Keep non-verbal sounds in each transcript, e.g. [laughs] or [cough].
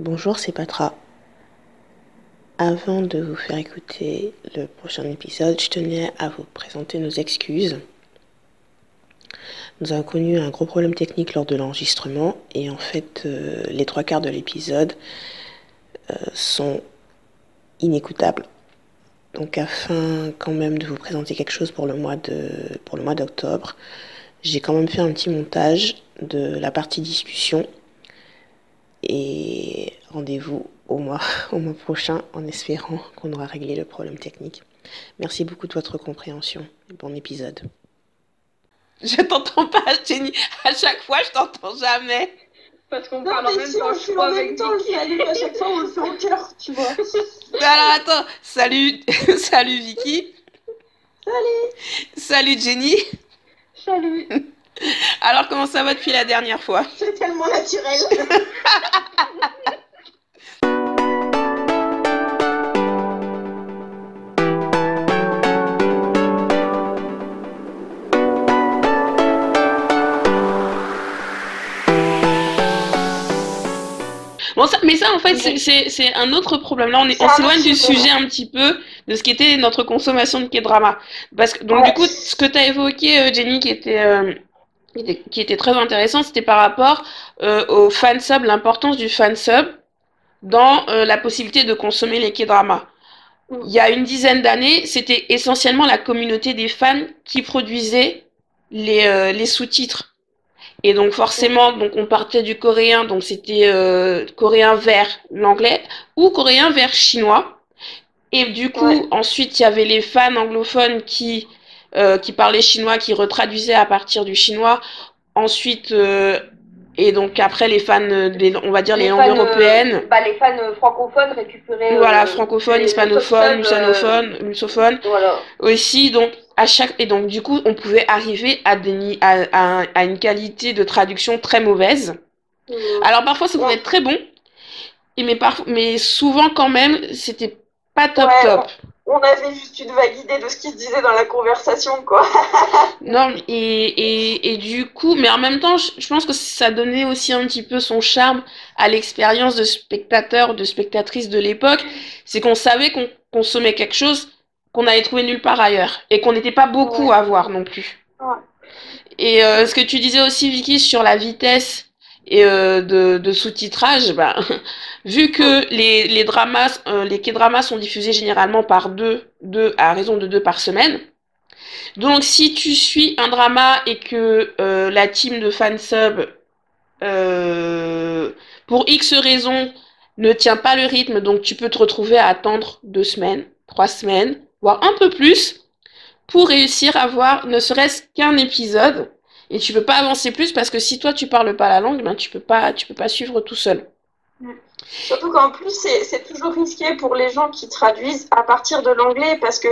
Bonjour, c'est Patra. Avant de vous faire écouter le prochain épisode, je tenais à vous présenter nos excuses. Nous avons connu un gros problème technique lors de l'enregistrement et en fait euh, les trois quarts de l'épisode euh, sont inécoutables. Donc afin quand même de vous présenter quelque chose pour le mois de pour le mois d'octobre, j'ai quand même fait un petit montage de la partie discussion et rendez-vous au mois, [laughs] au mois prochain en espérant qu'on aura réglé le problème technique. Merci beaucoup de votre compréhension bon épisode. Je t'entends pas, Jenny. À chaque fois, je t'entends jamais. Parce qu'on parle en même temps, je crois, avec temps, salut, à chaque fois, on le fait en cœur, tu vois. [laughs] alors, attends. Salut, [laughs] salut Vicky. Salut. Salut Jenny. Salut. [laughs] Alors, comment ça va depuis la dernière fois? C'est tellement naturel. [laughs] Bon, ça, mais ça, en fait, c'est un autre problème. Là, on s'éloigne du sujet un petit peu de ce qui était notre consommation de K-drama. Parce que, donc, Ouais. du coup, ce que tu as évoqué, euh, Jenny, qui était, euh, qui était, très intéressant, c'était par rapport euh, au fansub, l'importance du fansub dans euh, la possibilité de consommer les K-dramas. Mm. Il y a une dizaine d'années, c'était essentiellement la communauté des fans qui produisait les, euh, les sous-titres. Et donc forcément, donc on partait du coréen, donc c'était euh, coréen vers l'anglais ou coréen vers chinois. Et du coup, Ouais. ensuite, il y avait les fans anglophones qui euh, qui parlaient chinois, qui retraduisaient à partir du chinois. Ensuite, euh, et donc après les fans, euh, les- on va dire les, Les langues fans, euh, européennes. Bah, les fans euh, francophones récupéraient. Voilà, francophones, hispanophones, subs, lussanophones, lussophones Voilà. aussi donc à chaque et donc du coup on pouvait arriver à des à, à- à une qualité de traduction très mauvaise alors parfois ça pouvait Ouais. être très bon mais parfois mais souvent quand même c'était pas top Ouais. top On avait juste une vague idée de ce qui se disait dans la conversation, quoi. [laughs] non et, et, et du coup mais en même temps je, je pense que ça donnait aussi un petit peu son charme à l'expérience de spectateur de spectatrice de l'époque c'est qu'on savait qu'on consommait quelque chose qu'on allait trouver nulle part ailleurs et qu'on n'était pas beaucoup Ouais. à voir non plus Ouais. Et euh, ce que tu disais aussi, Vicky, sur la vitesse et euh, de, sous-titrage, bah, [laughs] vu que les, les dramas, euh, les K-dramas sont diffusés généralement par deux, deux, à raison de deux par semaine. Donc, si tu suis un drama et que euh, la team de fansub, pour X raisons, ne tient pas le rythme, donc tu peux te retrouver à attendre deux semaines, trois semaines, voire un peu plus, pour réussir à voir ne serait-ce qu'un épisode. Et tu peux pas avancer plus parce que si toi tu parles pas la langue, ben tu peux pas, tu peux pas suivre tout seul. Surtout qu'en plus, c'est c'est toujours risqué pour les gens qui traduisent à partir de l'anglais parce que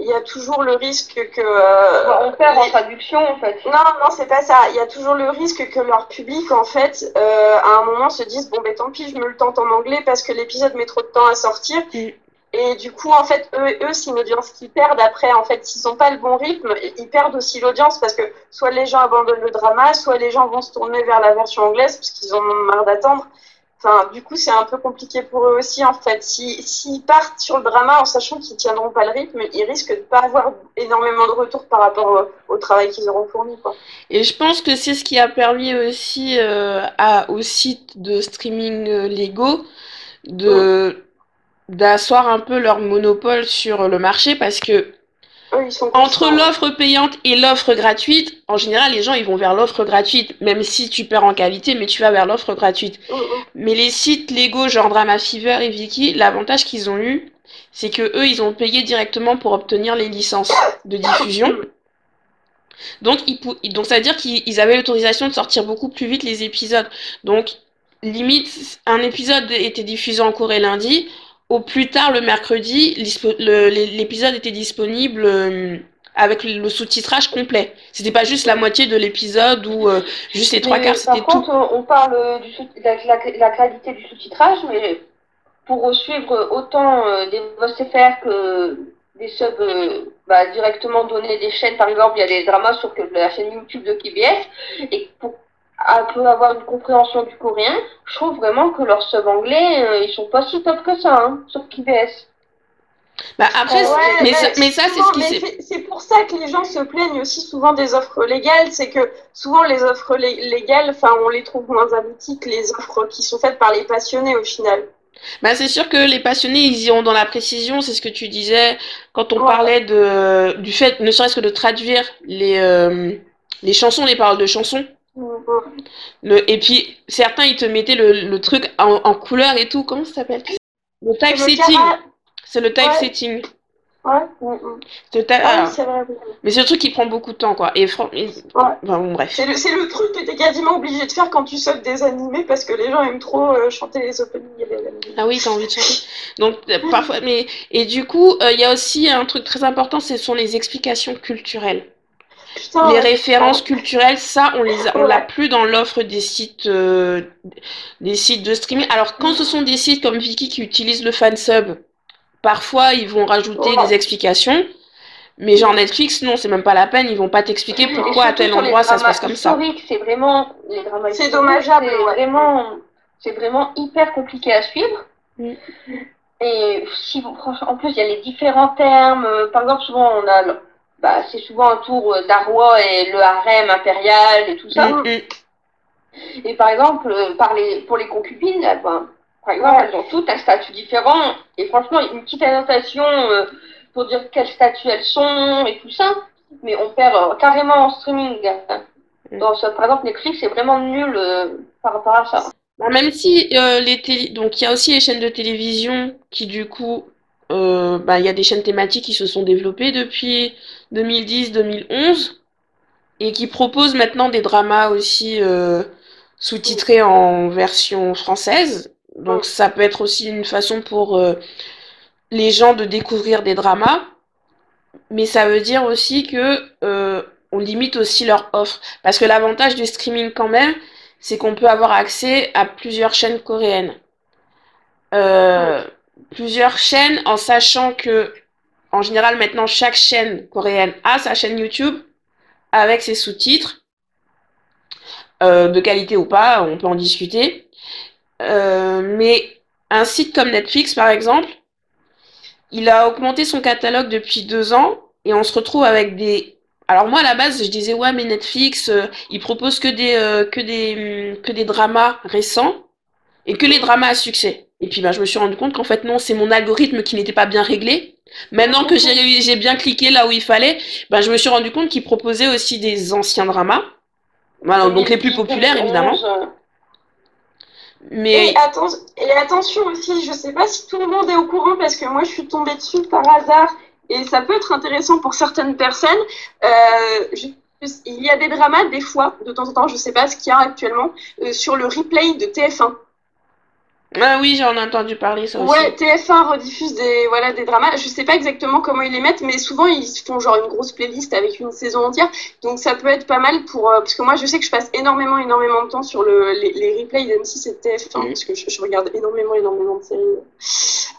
il y a toujours le risque que. euh, Bah, on perd en traduction, en fait. Non, non, c'est pas ça. Il y a toujours le risque que leur public, en fait, euh, à un moment se dise bon, ben tant pis, je me le tente en anglais parce que l'épisode met trop de temps à sortir. Mm. Et du coup, en fait, eux, eux c'est une audience qu'ils perdent après. En fait, s'ils n'ont pas le bon rythme, ils perdent aussi l'audience parce que soit les gens abandonnent le drama, soit les gens vont se tourner vers la version anglaise parce qu'ils en ont marre d'attendre. Enfin, du coup, c'est un peu compliqué pour eux aussi, en fait. Si- S'ils partent sur le drama en sachant qu'ils tiendront pas le rythme, ils risquent de pas avoir énormément de retour par rapport au, au travail qu'ils auront fourni, quoi. Et je pense que c'est ce qui a permis aussi euh, à, aux sites de streaming euh, légaux de d'asseoir un peu leur monopole sur le marché parce que entre l'offre payante et l'offre gratuite, en général les gens ils vont vers l'offre gratuite, même si tu perds en qualité, mais tu vas vers l'offre gratuite. Mm, mm. Mais les sites légaux, genre Drama Fever et Viki, l'avantage qu'ils ont eu, c'est que eux, ils ont payé directement pour obtenir les licences de diffusion. Donc, ils donc ça veut dire qu'ils ils avaient l'autorisation de sortir beaucoup plus vite les épisodes. Donc, limite, un épisode était diffusé en Corée lundi. Au plus tard, le mercredi, l'épisode était disponible euh, avec le sous-titrage complet. C'était pas juste la moitié de l'épisode ou euh, juste les trois quarts, c'était Par tout. contre, on parle de la, la- la qualité du sous-titrage, mais pour suivre autant euh, des VOSTFR que des subs euh, bah, directement donnés des chaînes, par exemple, il y a des dramas sur que- la chaîne YouTube de KBS, et pour peut avoir une compréhension du coréen, je trouve vraiment que leurs subs anglais, euh, ils sont pas si top que ça, hein, sauf KBS. Bah après, Ouais, mais, bah, ça- mais ça, c'est ce qui c'est- C'est pour ça que les gens se plaignent aussi souvent des offres légales, c'est que souvent les offres lé- légales, enfin, on les trouve moins abouties que les offres qui sont faites par les passionnés au final. Bah, c'est sûr que les passionnés, ils iront dans la précision, c'est ce que tu disais quand on Ouais. parlait de, du fait, ne serait-ce que de traduire les, euh, les chansons, les paroles de chansons. Le, et puis, certains, ils te mettaient le, le truc en, en couleur et tout. Comment ça s'appelle? Le type setting. C'est le type Ouais. setting. Ouais. C'est Ah oui, mais c'est le truc qui prend beaucoup de temps, quoi. Et, fran- et- enfin, bon, bref. C'est le, truc que t'es quasiment obligé de faire quand tu subs des animés parce que les gens aiment trop euh, chanter les openings et les animés. Ah oui, t'as envie de chanter. Donc, euh, parfois, mais, et du coup, euh, il y a aussi un truc très important, ce sont les explications culturelles. Putain, les ouais. références culturelles, ça, on les a- on Ouais. l'a plus dans l'offre des sites, euh, des sites de streaming. Alors, quand ce sont des sites comme Viki qui utilisent le fansub, parfois ils vont rajouter Ouais. des explications. Mais genre Netflix, non, c'est même pas la peine, ils vont pas t'expliquer pourquoi à tel endroit ça se passe comme ça. C'est vraiment les dramas C'est dommageable, C'est ouais. vraiment, c'est vraiment hyper compliqué à suivre. Mm. Et si vous, en plus il y a les différents termes. euh, Par exemple, souvent on a, bah, c'est souvent un tour euh, d'Arwa et le harem impérial et tout ça. Mm. Et par exemple, euh, par les, pour les concubines, là, ben, par exemple, Ouais. elles ont toutes un statut différent. Et franchement, une petite annotation euh, pour dire quel statut elles sont et tout ça. Mais on perd euh, carrément en streaming. Mm. Donc, ça, par exemple, Netflix est vraiment nul euh, par rapport à ça. Bon, même si les télé... donc il y a aussi les chaînes de télévision qui du coup euh, bah, il y a des chaînes thématiques qui se sont développées depuis 2010-2011 et qui proposent maintenant des dramas aussi euh, sous-titrés en version française. Donc ça peut être aussi une façon pour euh, les gens de découvrir des dramas, mais ça veut dire aussi que euh, on limite aussi leur offre parce que l'avantage du streaming quand même c'est qu'on peut avoir accès à plusieurs chaînes coréennes. Euh, Plusieurs chaînes en sachant que, en général, maintenant, chaque chaîne coréenne a sa chaîne YouTube avec ses sous-titres, euh, de qualité ou pas, on peut en discuter. Euh, mais un site comme Netflix, par exemple, il a augmenté son catalogue depuis deux ans et on se retrouve avec des alors moi à la base je disais ouais mais Netflix euh, il propose que des euh, que des que des dramas récents et que les dramas à succès. Et puis bah je me suis rendu compte qu'en fait non, c'est mon algorithme qui n'était pas bien réglé. Maintenant que j'ai bien cliqué là où il fallait, bah je me suis rendu compte qu'il proposait aussi des anciens dramas. Voilà, donc les plus populaires évidemment. Mais Et, atten- et attention aussi, je sais pas si tout le monde est au courant parce que moi je suis tombée dessus par hasard et ça peut être intéressant pour certaines personnes. Euh, je- il y a des dramas des fois, de temps en temps, je sais pas ce qu'il y a actuellement, euh, sur le replay de TF1. Ah oui, j'en ai entendu parler ça aussi. Ouais, TF1 rediffuse des, voilà, des dramas. Je sais pas exactement comment ils les mettent, mais souvent ils font genre une grosse playlist avec une saison entière. Donc ça peut être pas mal pour. euh, parce que moi je sais que je passe énormément, énormément de temps sur le, les, les replays d'M6 et de TF1, Mhm. parce que je, je regarde énormément, énormément de séries euh,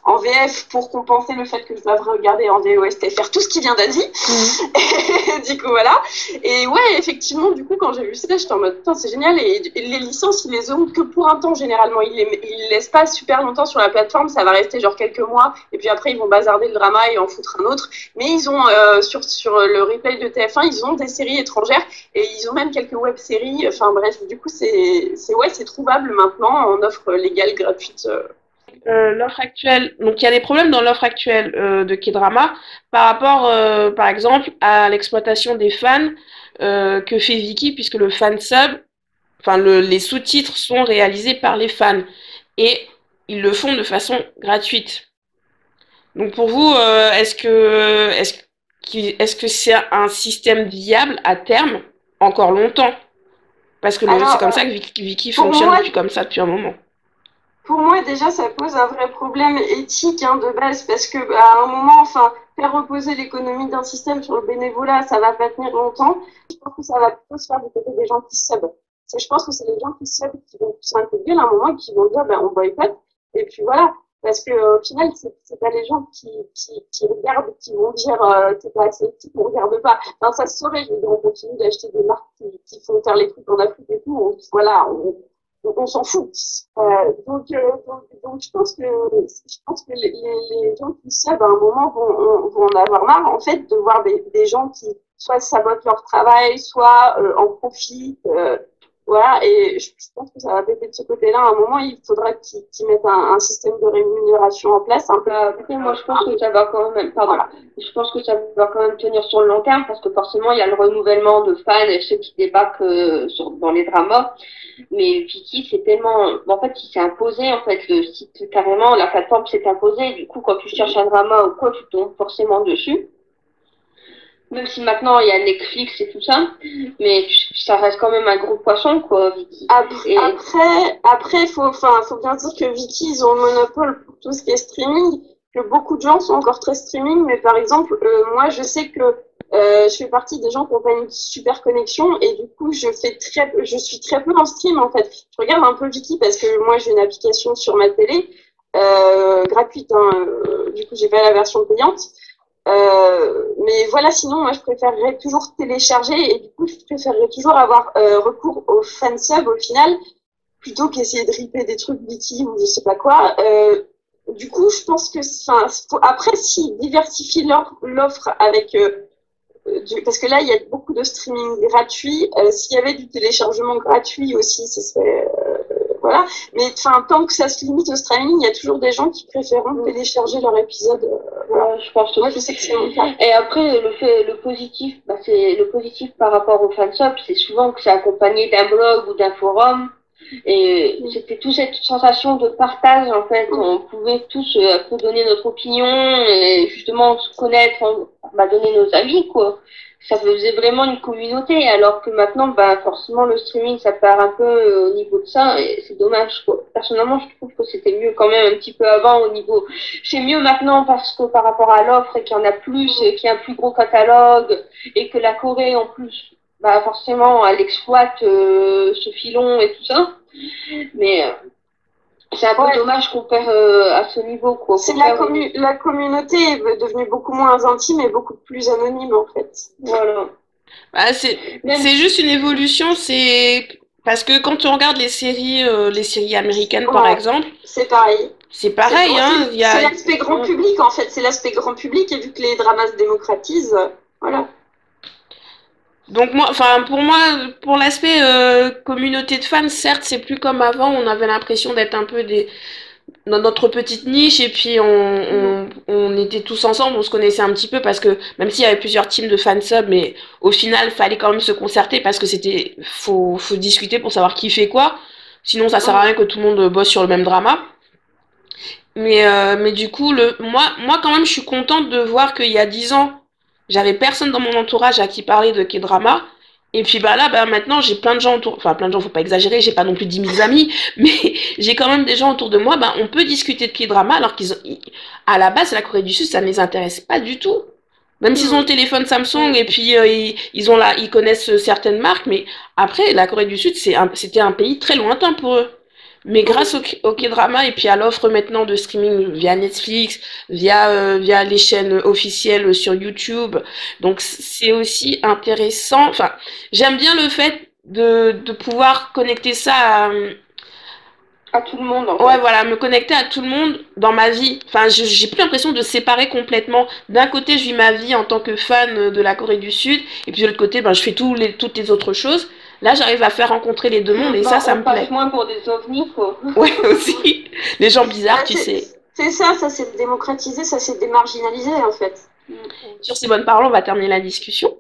en VF pour compenser le fait que je dois regarder en VOST et faire tout ce qui vient d'Asie. Mhm. [laughs] du coup, voilà. Et ouais, effectivement, du coup, quand j'ai vu ça, j'étais en mode, putain, c'est génial. Et, et les licences, ils les ont que pour un temps, généralement. Ils les, ils les pas super longtemps sur la plateforme. Ça va rester genre quelques mois. Et puis après, ils vont bazarder le drama et en foutre un autre. Mais ils ont, euh, sur, sur le replay de TF1, ils ont des séries étrangères. Et ils ont même quelques web-séries. Enfin, bref, du coup, c'est, ouais, trouvable maintenant en offre légale, gratuite. euh. Euh, l'offre actuelle, donc il y a des problèmes dans l'offre actuelle de K-drama par rapport, par exemple, à l'exploitation des fans que fait Viki, puisque le fan sub, enfin le, les sous-titres sont réalisés par les fans et ils le font de façon gratuite. Donc pour vous, euh, est-ce que est-ce que c'est un système viable à terme encore longtemps? Parce que c'est comme ça que Viki pour fonctionne moi- depuis comme ça depuis un moment. Pour moi, déjà, ça pose un vrai problème éthique hein, de base, parce que bah, à un moment, enfin, faire reposer l'économie d'un système sur le bénévolat, ça va pas tenir longtemps. Je pense que ça va plutôt se faire du côté des gens qui sub. C'est- Je pense que c'est les gens qui sub qui vont s'intégrer à un moment et qui vont dire, ben, on boycotte. Et puis voilà. Parce que au final, c'est pas les gens qui, qui, qui, regardent qui vont dire euh, t'es pas assez éthique, on regarde pas. Enfin, ça se saurait. Je on continue d'acheter des marques qui, font faire les trucs en Afrique et tout. On, voilà, on, on s'en fout. Euh, donc, euh, donc, je pense que je pense que les, les gens qui savent à un moment vont, vont en avoir marre en fait de voir des, des gens qui soit sabotent leur travail, soit euh, en profitent. Voilà, et je, pense que ça va péter de ce côté-là. À un moment, il faudra qu'ils mettent un, un, système de rémunération en place. Peu. Après, moi, je pense que ça va quand même. Pardon. Je pense que ça va quand même tenir sur le long terme parce que forcément, il y a le renouvellement de fans et ceux qui débarquent euh, sur, dans les dramas. Mais Viki, c'est tellement. En fait, il s'est imposé. En fait, le site carrément, la plateforme s'est imposée. Du coup, quand tu cherches un drama ou quoi, tu tombes forcément dessus même si maintenant il y a Netflix et tout ça, mais ça reste quand même un gros poisson, quoi, Viki. Après, après, après, faut, enfin, faut bien dire que Viki, ils ont le monopole pour tout ce qui est streaming, que beaucoup de gens sont encore très streaming, mais par exemple, euh, moi, je sais que euh, je fais partie des gens qui ont pas une super connexion et du coup, je fais très, je suis très peu en stream, en fait. Je regarde un peu Viki parce que moi, j'ai une application sur ma télé, euh, gratuite, hein, du coup, j'ai pas la version payante. Euh, mais voilà, sinon, moi, je préférerais toujours télécharger et du coup, je préférerais toujours avoir euh, recours au fansub au final, plutôt qu'essayer de ripper des trucs wiki ou je sais pas quoi. Euh, du coup, je pense que, enfin, après, s'ils diversifient l'offre avec, euh, du, parce que là, il y a beaucoup de streaming gratuit. Euh, s'il y avait du téléchargement gratuit aussi, ce serait voilà. Mais enfin, tant que ça se limite au streaming, il y a toujours des gens qui préfèrent télécharger leur épisode. Euh, je pense. Moi, je sais que c'est mon cas. Et après, le fait, le positif, bah, c'est le positif par rapport au fansub, c'est souvent que c'est accompagné d'un blog ou d'un forum. Et c'était toute cette sensation de partage, en fait. On pouvait tous euh, peu donner notre opinion et justement se connaître, bah, donner nos avis, quoi ça faisait vraiment une communauté, alors que maintenant, bah, forcément, le streaming, ça part un peu euh, au niveau de ça, et c'est dommage. Quoi. Personnellement, je trouve que c'était mieux quand même un petit peu avant au niveau. C'est mieux maintenant parce que par rapport à l'offre, et qu'il y en a plus, qu'il y a un plus gros catalogue, et que la Corée, en plus, bah, forcément, elle exploite euh, ce filon et tout ça. Mais euh, c'est un peu dommage qu'on perd euh, à ce niveau. Quoi. C'est la, la communauté est devenue beaucoup moins intime et beaucoup plus anonyme en fait. Voilà. Bah, c'est juste une évolution. C'est parce que quand on regarde les séries, euh, les séries américaines par exemple, c'est pareil. C'est pareil, hein. C'est a... l'aspect grand public en fait. C'est l'aspect grand public et vu que les dramas se démocratisent, voilà. Donc moi, enfin pour moi, pour l'aspect euh, communauté de fans, certes c'est plus comme avant. On avait l'impression d'être un peu des dans notre petite niche et puis on, on, on, était tous ensemble, on se connaissait un petit peu parce que même s'il y avait plusieurs teams de fansub, mais au final fallait quand même se concerter parce que c'était faut faut discuter pour savoir qui fait quoi. Sinon ça sert à rien que tout le monde bosse sur le même drama. Mais euh, mais du coup le moi moi quand même je suis contente de voir qu'il y a dix ans j'avais personne dans mon entourage à qui parler de K-drama. Et puis bah là, bah maintenant j'ai plein de gens autour, enfin plein de gens, faut pas exagérer, j'ai pas non plus 10 000 amis, [laughs] mais j'ai quand même des gens autour de moi, bah on peut discuter de K-drama alors qu'ils ont, à la base la Corée du Sud ça ne les intéresse pas du tout. Même s'ils ont le téléphone Samsung et puis euh, ils, ils, ont là, ils connaissent certaines marques, mais après la Corée du Sud c'était un pays très lointain pour eux. Mais grâce au, au K-drama et puis à l'offre maintenant de streaming via Netflix, via, euh, via les chaînes officielles sur YouTube, donc c'est aussi intéressant. Enfin, j'aime bien le fait de, de pouvoir connecter ça à, à tout le monde. En fait. Ouais, voilà, me connecter à tout le monde dans ma vie. Enfin, j'ai plus l'impression de séparer complètement. D'un côté, je vis ma vie en tant que fan de la Corée du Sud, et puis de l'autre côté, ben, je fais tous les, toutes les autres choses. Là, j'arrive à faire rencontrer les deux mondes et bah, ça, ça me plaît. moins pour des ovnis, quoi. [laughs] Ouais, aussi. Les gens bizarres, tu sais. C'est ça, ça c'est démocratisé, ça c'est démarginalisé, en fait. Sur ces bonnes paroles, on va terminer la discussion.